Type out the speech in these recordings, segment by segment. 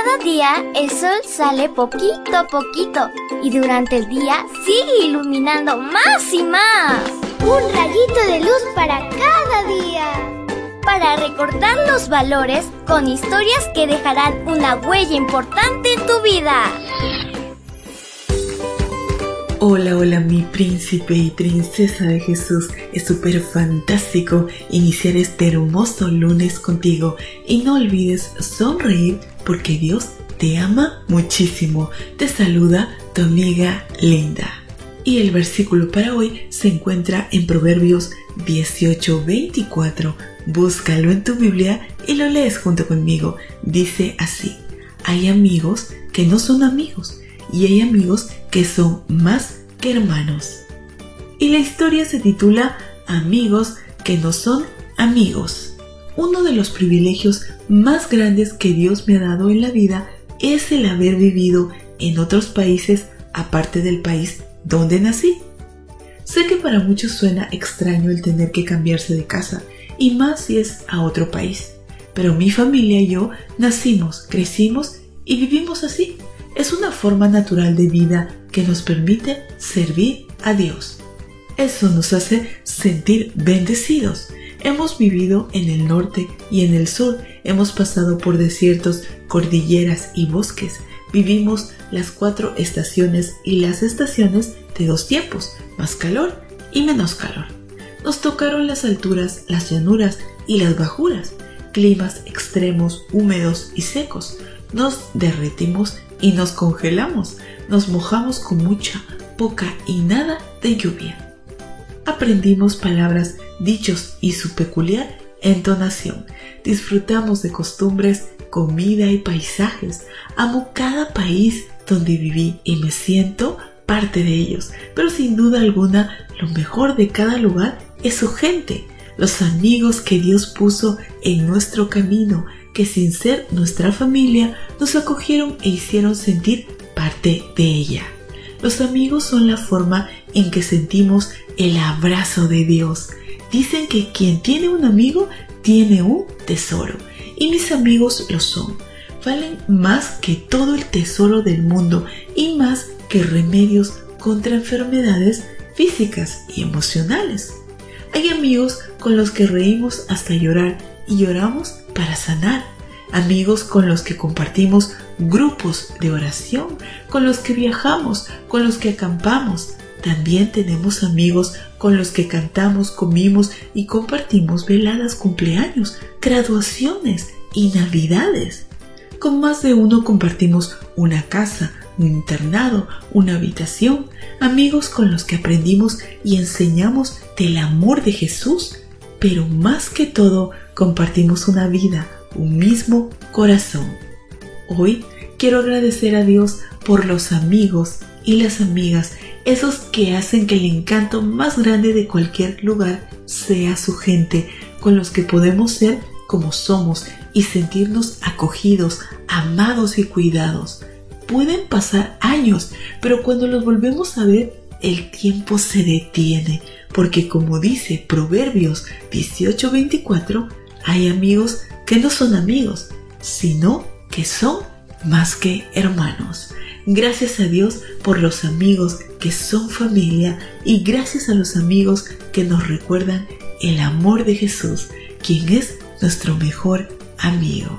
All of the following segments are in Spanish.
Cada día el sol sale poquito a poquito y durante el día sigue iluminando más y más. Un rayito de luz para cada día. Para recordar los valores con historias que dejarán una huella importante en tu vida. Hola, hola mi príncipe y princesa de Jesús. Es súper fantástico iniciar este hermoso lunes contigo y no olvides sonreír porque Dios te ama muchísimo. Te saluda tu amiga Linda. Y el versículo para hoy se encuentra en Proverbios 18:24. Búscalo en tu Biblia y lo lees junto conmigo. Dice así, hay amigos que no son amigos y hay amigos que son más que hermanos. Y la historia se titula Amigos que no son amigos. Uno de los privilegios más grandes que Dios me ha dado en la vida es el haber vivido en otros países aparte del país donde nací. Sé que para muchos suena extraño el tener que cambiarse de casa, y más si es a otro país. Pero mi familia y yo nacimos, crecimos y vivimos así, es una forma natural de vida que nos permite servir a Dios. Eso nos hace sentir bendecidos. Hemos vivido en el norte y en el sur, hemos pasado por desiertos, cordilleras y bosques. Vivimos las cuatro estaciones y las estaciones de dos tiempos, más calor y menos calor. Nos tocaron las alturas, las llanuras y las bajuras, climas extremos, húmedos y secos. Nos derretimos y nos congelamos, nos mojamos con mucha, poca y nada de lluvia. Aprendimos palabras, dichos y su peculiar entonación. Disfrutamos de costumbres, comida y paisajes. Amo cada país donde viví y me siento parte de ellos. Pero sin duda alguna, lo mejor de cada lugar es su gente, los amigos que Dios puso en nuestro camino, que sin ser nuestra familia nos acogieron e hicieron sentir parte de ella. Los amigos son la forma en que sentimos el abrazo de Dios. Dicen que quien tiene un amigo tiene un tesoro. Y mis amigos lo son. Valen más que todo el tesoro del mundo y más que remedios contra enfermedades físicas y emocionales. Hay amigos con los que reímos hasta llorar y lloramos para sanar. Amigos con los que compartimos grupos de oración, con los que viajamos, con los que acampamos. También tenemos amigos con los que cantamos, comimos y compartimos veladas, cumpleaños, graduaciones y navidades. Con más de uno compartimos una casa, un internado, una habitación, amigos con los que aprendimos y enseñamos del amor de Jesús, pero más que todo compartimos una vida, un mismo corazón. Hoy quiero agradecer a Dios por los amigos y las amigas, esos que hacen que el encanto más grande de cualquier lugar sea su gente, con los que podemos ser como somos y sentirnos acogidos, amados y cuidados. Pueden pasar años, pero cuando los volvemos a ver, el tiempo se detiene, porque como dice Proverbios 18:24, hay amigos que no son amigos, sino que son más que hermanos. Gracias a Dios por los amigos que son familia y gracias a los amigos que nos recuerdan el amor de Jesús, quien es nuestro mejor amigo.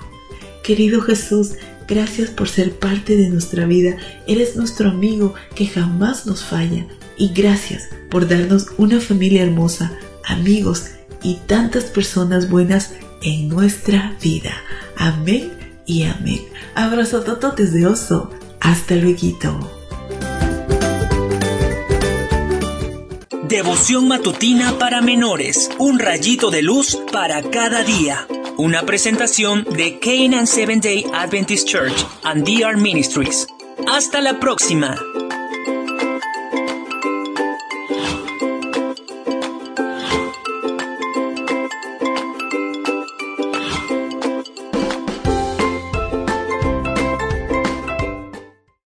Querido Jesús, gracias por ser parte de nuestra vida. Eres nuestro amigo que jamás nos falla. Y gracias por darnos una familia hermosa, amigos y tantas personas buenas en nuestra vida. Amén y amén. Abrazo tototes de oso. Hasta luego. Devoción matutina para menores. Un rayito de luz para cada día. Una presentación de Canaan Seventh Day Adventist Church and DR Ministries. Hasta la próxima.